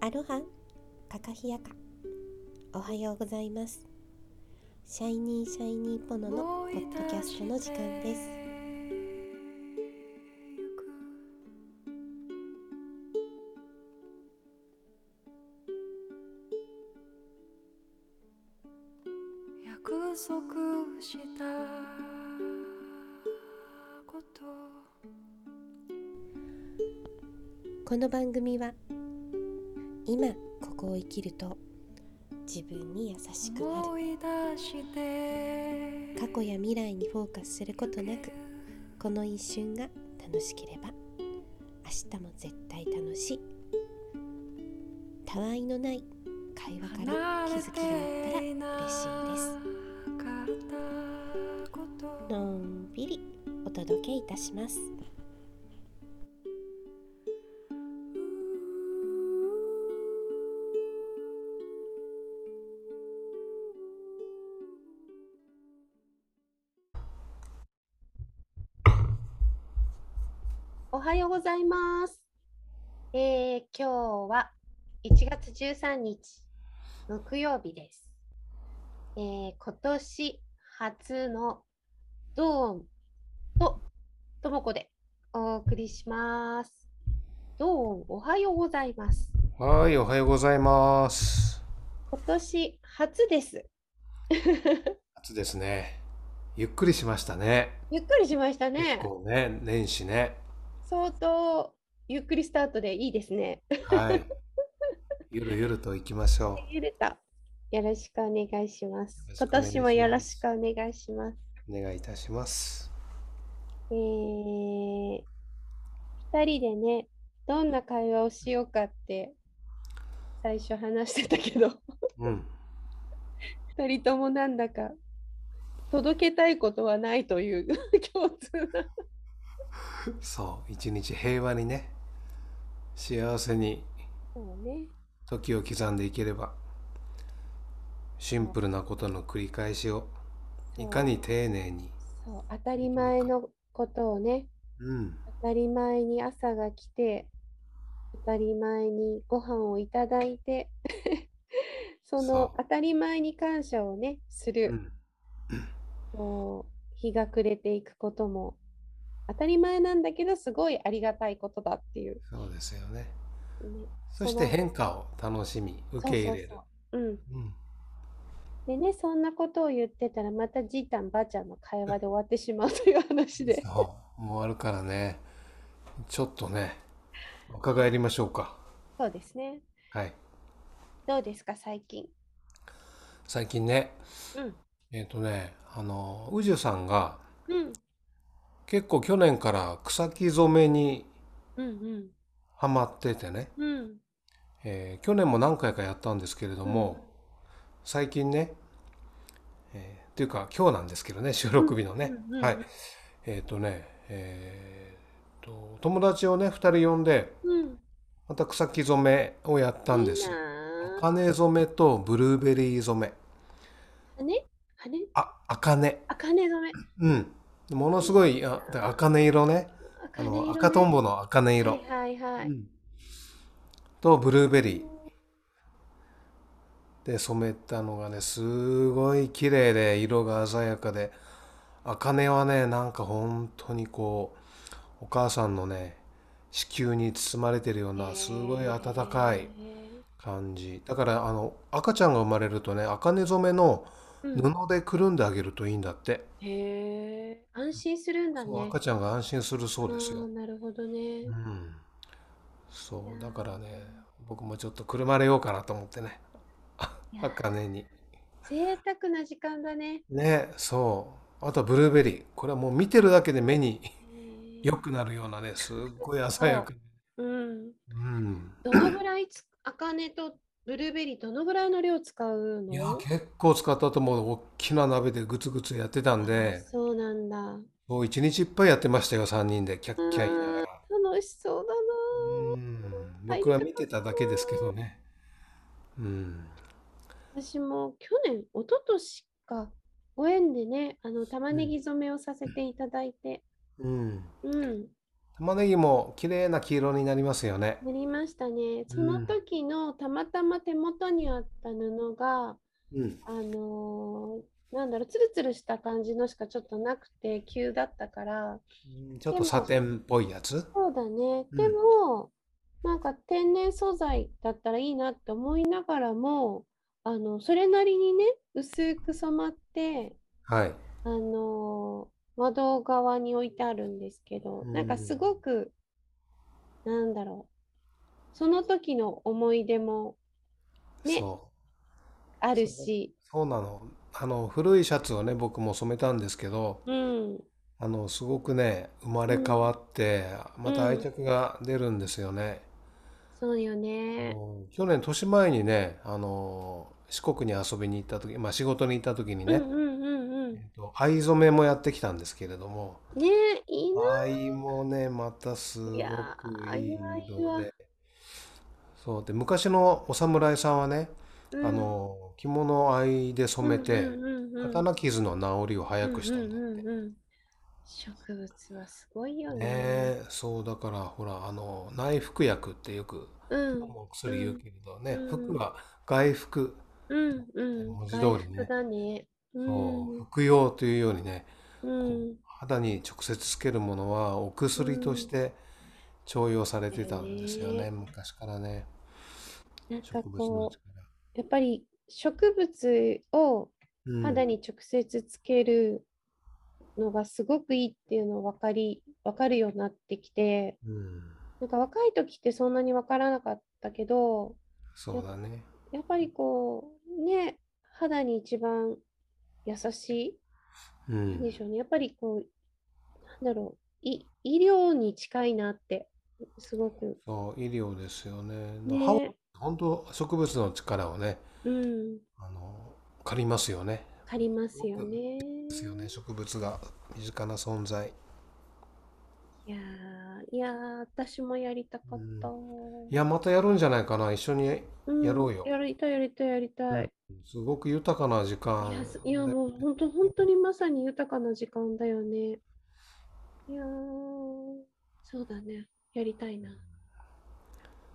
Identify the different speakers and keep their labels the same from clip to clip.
Speaker 1: アロハカカヒヤカ。おはようございます。シャイニーシャイニーポノのポッドキャストの時間です
Speaker 2: こ
Speaker 1: の番組は今ここを生きると自分に優しくなる。過去や未来にフォーカスすることなくこの一瞬が楽しければ明日も絶対楽しい。たわいのない会話から気づきがあったら嬉しいです。のんびりお届けいたしますございます。えー、今日は1月13日木曜日です。えー、今年初のドーンとともこでお送りします。ドーンおはようございます。
Speaker 3: はい、おはようございます。
Speaker 1: 今年初です。
Speaker 3: 初ですね。ゆっくりしましたね。
Speaker 1: ゆっくりしましたね
Speaker 3: 結。構ね、年始ね。
Speaker 1: 相当ゆっくりスタートでいいですね。
Speaker 3: はい。ゆるゆると行きましょ
Speaker 1: ゆるた。よろしくお願いします。今年もよろしくお願いします。
Speaker 3: う。お願いいたします。
Speaker 1: えー、二人でね、どんな会話をしようかって最初話してたけど、
Speaker 3: うん。
Speaker 1: 二人ともなんだか届けたいことはないという 共通な。
Speaker 3: そう、一日平和にね、幸せに。時を刻んでいければ、シンプルなことの繰り返しをいかに丁寧に。
Speaker 1: そう、当たり前のことをね、
Speaker 3: うん。
Speaker 1: 当たり前に朝が来て、当たり前にご飯をいただいて、その当たり前に感謝をね、する。
Speaker 3: うん。
Speaker 1: こう日が暮れていくことも当たり前なんだけどすごいありがたいことだっていう、
Speaker 3: そうですよね。
Speaker 1: ね、
Speaker 3: そして変化を楽しみ、受け入れる。
Speaker 1: でねそんなことを言ってたらまたじいたんばあちゃんの会話で終わってしまうという話で。
Speaker 3: そう、もう終わるからね。ちょっとね、伺いりましょうか。
Speaker 1: そうですね。
Speaker 3: はい。
Speaker 1: どうですか最近？
Speaker 3: 最近ね、
Speaker 1: うん。
Speaker 3: えっとね、あの、宇治さんが
Speaker 1: うん
Speaker 3: 結構去年から草木染めに
Speaker 1: うん
Speaker 3: ハマっててね、
Speaker 1: うん。うん
Speaker 3: えー去年も何回かやったんですけれども、最近ね、えーっていうか今日なんですけどね、収録日のね、
Speaker 1: うんうん
Speaker 3: はい。えっとね、えーと、友達をね、2人呼んで、
Speaker 1: うん。
Speaker 3: また草木染めをやったんです。
Speaker 1: いい。なあ。
Speaker 3: 茜染めとブルーベリー染め。
Speaker 1: 羽羽
Speaker 3: あ、茜？
Speaker 1: あかね染め。
Speaker 3: うん。ものすごい、あ、で茜色ね。あの、赤とんぼの茜色。
Speaker 1: はいはいはい、
Speaker 3: うんと、ブルーベリー。で、染めたのがね、すごい綺麗で、色が鮮やかで、茜はね、なんか本当にこう、お母さんのね、子宮に包まれてるような、すごい温かい
Speaker 1: へ
Speaker 3: 感じ。だから、あの、赤ちゃんが生まれるとね、茜染めの
Speaker 1: ー
Speaker 3: 布でくるんであげるといいんだって。
Speaker 1: へえ、安心するんだね。
Speaker 3: 赤ちゃんが安心するそうですよ。
Speaker 1: なるほどね。
Speaker 3: うん。そう、だからね、僕もちょっとくるまれようかなと思ってね。あ
Speaker 1: いや
Speaker 3: 茜に。
Speaker 1: 贅沢な時間だね。
Speaker 3: ね、そう。あとはブルーベリー。これはもう見てるだけで目に良くなるようなね、すっごい鮮やか。
Speaker 1: うん。
Speaker 3: うん。
Speaker 1: どのぐらいつ、茜とブルーベリーどのぐらいの量使う
Speaker 3: いや、
Speaker 1: の
Speaker 3: 結構使ったと思う。大きな鍋でグツグツやってたんで、
Speaker 1: そうなんだ。
Speaker 3: もう一日いっぱいやってましたよ、3人で。キャッキャ言いながら。
Speaker 1: 楽しそうだな。
Speaker 3: うん。僕は見てただけですけどね。うん。
Speaker 1: 私も去年、一昨年か、ご縁でね、あの玉ねぎ染めをさせていただいて、
Speaker 3: うん。
Speaker 1: うん、
Speaker 3: 玉ねぎも綺麗な黄色になりますよね。
Speaker 1: なりましたね。そ
Speaker 3: うん
Speaker 1: の時のたまたま手元にあった布が、
Speaker 3: うん。
Speaker 1: あのーなんだろう、ツルツルした感じのしかちょっとなくて、急だったから、
Speaker 3: ちょっとサテンっぽいやつ？
Speaker 1: そうだね。
Speaker 3: うん
Speaker 1: でも、なんか天然素材だったらいいなって思いながらも、あの、それなりにね、薄く染まって、
Speaker 3: はい。
Speaker 1: あのー窓側に置いてあるんですけど、なんかすごく、なんだろう、その時の思い出もね。あるし、
Speaker 3: そうなの。あの、古いシャツをね、僕も染めたんですけど、
Speaker 1: うん、
Speaker 3: あの、すごくね、生まれ変わって、また
Speaker 1: うん
Speaker 3: 愛着が出るんですよね。
Speaker 1: そうよね。
Speaker 3: うん去年、年前にね、あの、四国に遊びに行った時、まあ仕事に行った時にね、
Speaker 1: うんうん
Speaker 3: 藍染めもやってきたんですけれども、
Speaker 1: ねえ、いい。な。
Speaker 3: 藍もね、またすごくいい色で、そうで、昔のお侍さんはね、
Speaker 1: うん。
Speaker 3: あの、着物を藍で染めて、刀傷の治りを早くしたんだって。
Speaker 1: うんうんうんうん。植物はすごいよ
Speaker 3: ね。
Speaker 1: ね。
Speaker 3: え、そうだからほらあの内服薬ってよく
Speaker 1: うん。
Speaker 3: もう薬言うけれどね、
Speaker 1: うん。
Speaker 3: 服は外服、
Speaker 1: うんうん。
Speaker 3: 文字通りね。
Speaker 1: ね。う
Speaker 3: そ
Speaker 1: ん
Speaker 3: う服用というようにね、
Speaker 1: うん。
Speaker 3: 肌に直接つけるものはお薬として重用されてたんですよね、
Speaker 1: へ
Speaker 3: 昔からね
Speaker 1: なんか
Speaker 3: 植物の
Speaker 1: こう、
Speaker 3: 力。
Speaker 1: やっぱり植物を
Speaker 3: うん
Speaker 1: 肌に直接つけるのがすごくいいっていうのを分かり、分かるようになってきて、
Speaker 3: うん、
Speaker 1: なんか若い時ってそんなに分からなかったけど、
Speaker 3: そうだね。
Speaker 1: やっぱりこう、ね、肌に一番優し
Speaker 3: う
Speaker 1: いんで
Speaker 3: ん、
Speaker 1: しょうね。やっぱりこう、なんだろう、い医療に近いなって、すごく。
Speaker 3: そう医療ですよね。
Speaker 1: ね
Speaker 3: 本当植物の力をね
Speaker 1: うん、
Speaker 3: あの借りますよね。
Speaker 1: 借りますよね。
Speaker 3: ですよね植物が身近な存在。
Speaker 1: いやー、いやー、私もやりたかった。
Speaker 3: いやまたやるんじゃないかな一緒に
Speaker 1: うん
Speaker 3: やろうよ
Speaker 1: やりたい、やりたい、やりたい。
Speaker 3: すごく豊かな時間
Speaker 1: いや、すいやもう本当、本当にまさに豊かな時間だよね。いやー、そうだね。やりたいな。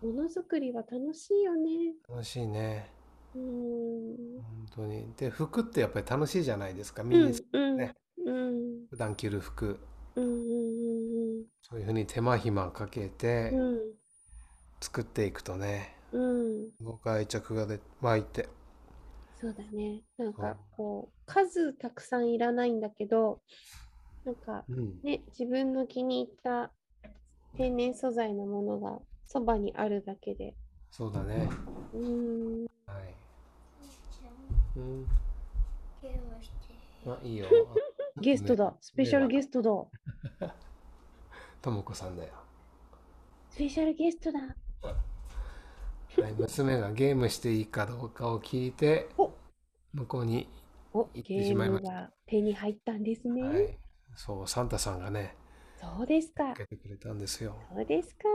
Speaker 1: ものづくりは楽しいよね。
Speaker 3: 楽しいね
Speaker 1: うーん。
Speaker 3: 本当にで服ってやっぱり楽しいじゃないですか
Speaker 1: うん
Speaker 3: 身に
Speaker 1: うん
Speaker 3: ね
Speaker 1: うん
Speaker 3: 普段着る服
Speaker 1: うんうん
Speaker 3: そういうふうに手間暇かけて作っていくとね
Speaker 1: うん。
Speaker 3: すごく愛着が出湧いて。
Speaker 1: そうだね。なんかこう数たくさんいらないんだけどなんか
Speaker 3: うん。
Speaker 1: ね自分の気に入った天然素材のものがそばにあるだけで。
Speaker 3: そうだね。
Speaker 1: うーん。
Speaker 3: はい。うん。あいいよ。
Speaker 1: ゲストだ。スペシャルゲストだ
Speaker 3: ともこさんだよ。
Speaker 1: スペシャルゲストだ。
Speaker 3: はい。娘がゲームしていいかどうかを聞いて
Speaker 1: お。
Speaker 3: 向こうに
Speaker 1: お
Speaker 3: 行ってしまいまし
Speaker 1: ムが手に入ったんですね、
Speaker 3: はい。そうサンタさんがね
Speaker 1: そうですか。
Speaker 3: 受けてくれたんですよ。
Speaker 1: そうですか。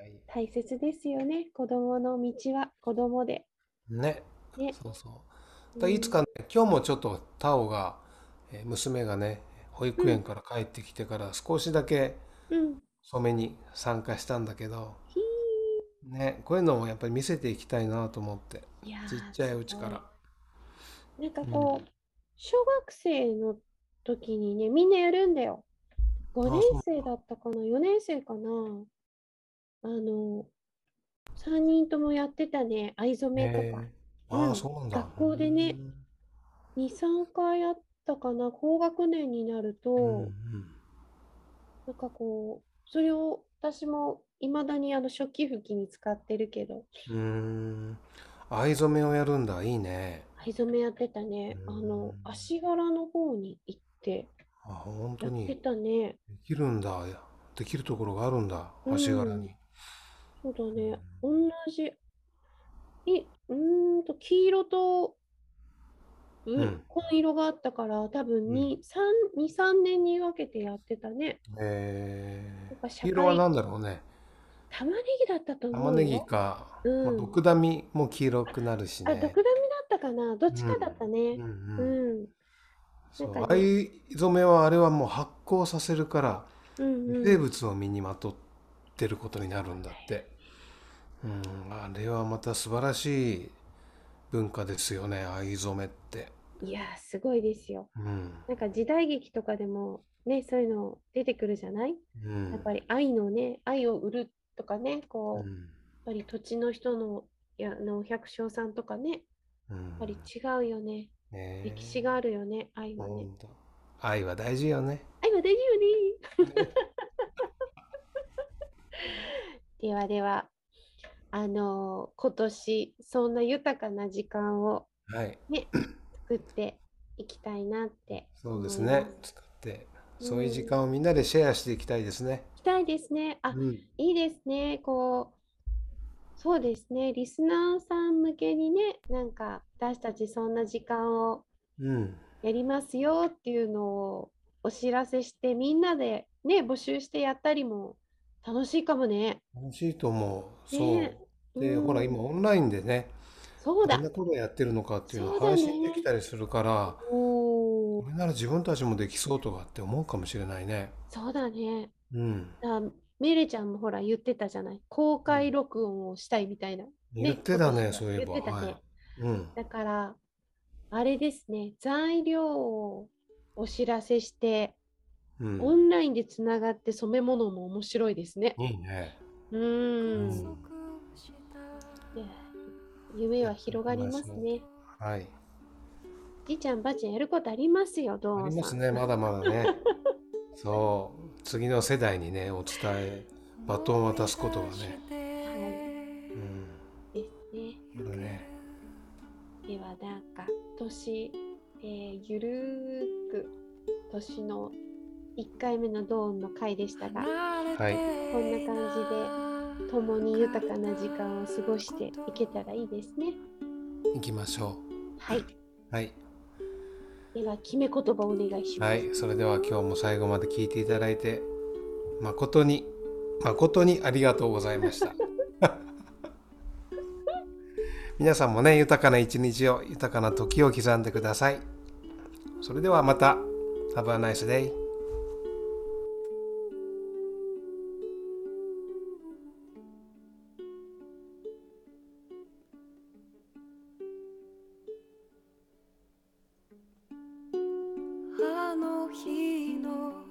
Speaker 3: はい。
Speaker 1: 大切ですよね。子供の道は子供で。
Speaker 3: ね。
Speaker 1: ね。
Speaker 3: そうそう。だいつかね今日もちょっとタオがえー娘がね保育園から帰ってきてから少しだけ
Speaker 1: うん
Speaker 3: 染めに参加したんだけど
Speaker 1: ひ
Speaker 3: ねこういうのをやっぱり見せていきたいなと思ってちっちゃいうちから。
Speaker 1: なんかこう、小学生の時にねみんなやるんだよ。5年生だったかな？4年生かな？あの3人ともやってたね。藍染めとか。
Speaker 3: あ
Speaker 1: うん。
Speaker 3: あそうなんだ。
Speaker 1: 学校でね23回やったかな？高学年になると、
Speaker 3: うんうん
Speaker 1: なんかこうそれを私もいまだにあの初期吹きに使ってるけど。
Speaker 3: うーん。藍染めをやるんだ。いいね。
Speaker 1: 藍染めやってたね。あの
Speaker 3: うん。
Speaker 1: 足柄の方に行って。
Speaker 3: あ本当
Speaker 1: やって
Speaker 3: にで
Speaker 1: たね。
Speaker 3: きるんだ。できるところがあるんだ。
Speaker 1: うん。
Speaker 3: 足柄に。
Speaker 1: そうだね。同じ。いうーんと黄色とう
Speaker 3: うん。
Speaker 1: 紺色があったから多分
Speaker 3: うん。
Speaker 1: に三2、3年に分けてやってたね。
Speaker 3: えー、色は何だろうね。
Speaker 1: 玉ねぎだったと思う
Speaker 3: 玉ねぎ
Speaker 1: よ
Speaker 3: か、
Speaker 1: うん。
Speaker 3: まあ、毒ダミも黄色くなるし
Speaker 1: あ、
Speaker 3: ね
Speaker 1: 毒ダミだったかな。どっちかだったね。
Speaker 3: うん。
Speaker 1: う
Speaker 3: うん。う
Speaker 1: なん
Speaker 3: 藍染めはあれはもう発酵させるから
Speaker 1: うんうん。
Speaker 3: 生物を身にまとってることになるんだって、うん、あれはまた素晴らしい文化ですよね藍染めって、
Speaker 1: いやー、すごいですよ。
Speaker 3: うん。
Speaker 1: なんか時代劇とかでもね、そういうの出てくるじゃない？
Speaker 3: うん。
Speaker 1: やっぱり愛のね、愛を売るとかね、こう、やっ
Speaker 3: うん
Speaker 1: ぱり土地の人の、いや、あの百姓さんとかね、やっ
Speaker 3: うん
Speaker 1: ぱり違うよね。
Speaker 3: ねえ。
Speaker 1: 歴史があるよね、愛はね。
Speaker 3: 愛は大事よね。
Speaker 1: 愛は大事よね。ではでは、あのー今年、そんな豊かな時間を
Speaker 3: はい。
Speaker 1: ね、作っていきたいなって
Speaker 3: そうですね。作ってそういう時間をみんなでシェアしていきたいですね、
Speaker 1: いきたいですね。あ、
Speaker 3: うん。
Speaker 1: いいですね。こう、そうですね。リスナーさん向けにね、なんか私たちそんな時間を
Speaker 3: うん。
Speaker 1: やりますよっていうのをお知らせして、みんなでね、募集してやったりも楽しいかもね。
Speaker 3: 楽しいと思う。そう、
Speaker 1: ね
Speaker 3: で、
Speaker 1: うん。
Speaker 3: ほら今オンラインでね
Speaker 1: そうだ。
Speaker 3: どん。なことをやってるのかっていうのを配信できたりするからこれなら自分たちもできそうとかって思うかもしれないね。
Speaker 1: そうだね。
Speaker 3: うん。
Speaker 1: あ、メレちゃんもほら言ってたじゃない。公開録音をしたいみたいな。
Speaker 3: 言ってたねそういえば。
Speaker 1: 言ってたね。
Speaker 3: はい。うん。
Speaker 1: だから、あれですね、材料をお知らせして、
Speaker 3: うん。
Speaker 1: オンラインでつながって染め物も面白いですね。
Speaker 3: いいね。
Speaker 1: うーん。
Speaker 3: うん。
Speaker 1: ね夢は広がりますね。
Speaker 3: はい。
Speaker 1: じいちゃんばあちゃんやることありますよ、どう
Speaker 3: ありますねまだまだね。そう次の世代にねお伝えバトンを渡すことがね。うん
Speaker 1: ですね。
Speaker 3: これね
Speaker 1: ではなんか年、えーゆるーく年の1回目のドーンの回でしたが、
Speaker 3: はい。
Speaker 1: こんな感じで共に豊かな時間を過ごしていけたらいいですね。
Speaker 3: 行きましょ
Speaker 1: はい。
Speaker 3: うはい。
Speaker 1: では決め言葉お願いします。
Speaker 3: はい。それでは今日も最後まで聞いていただいて誠に誠にありがとうございました。皆さんもね豊かな一日を豊かな時を刻んでください。それではまた。Have a nice day
Speaker 2: 日の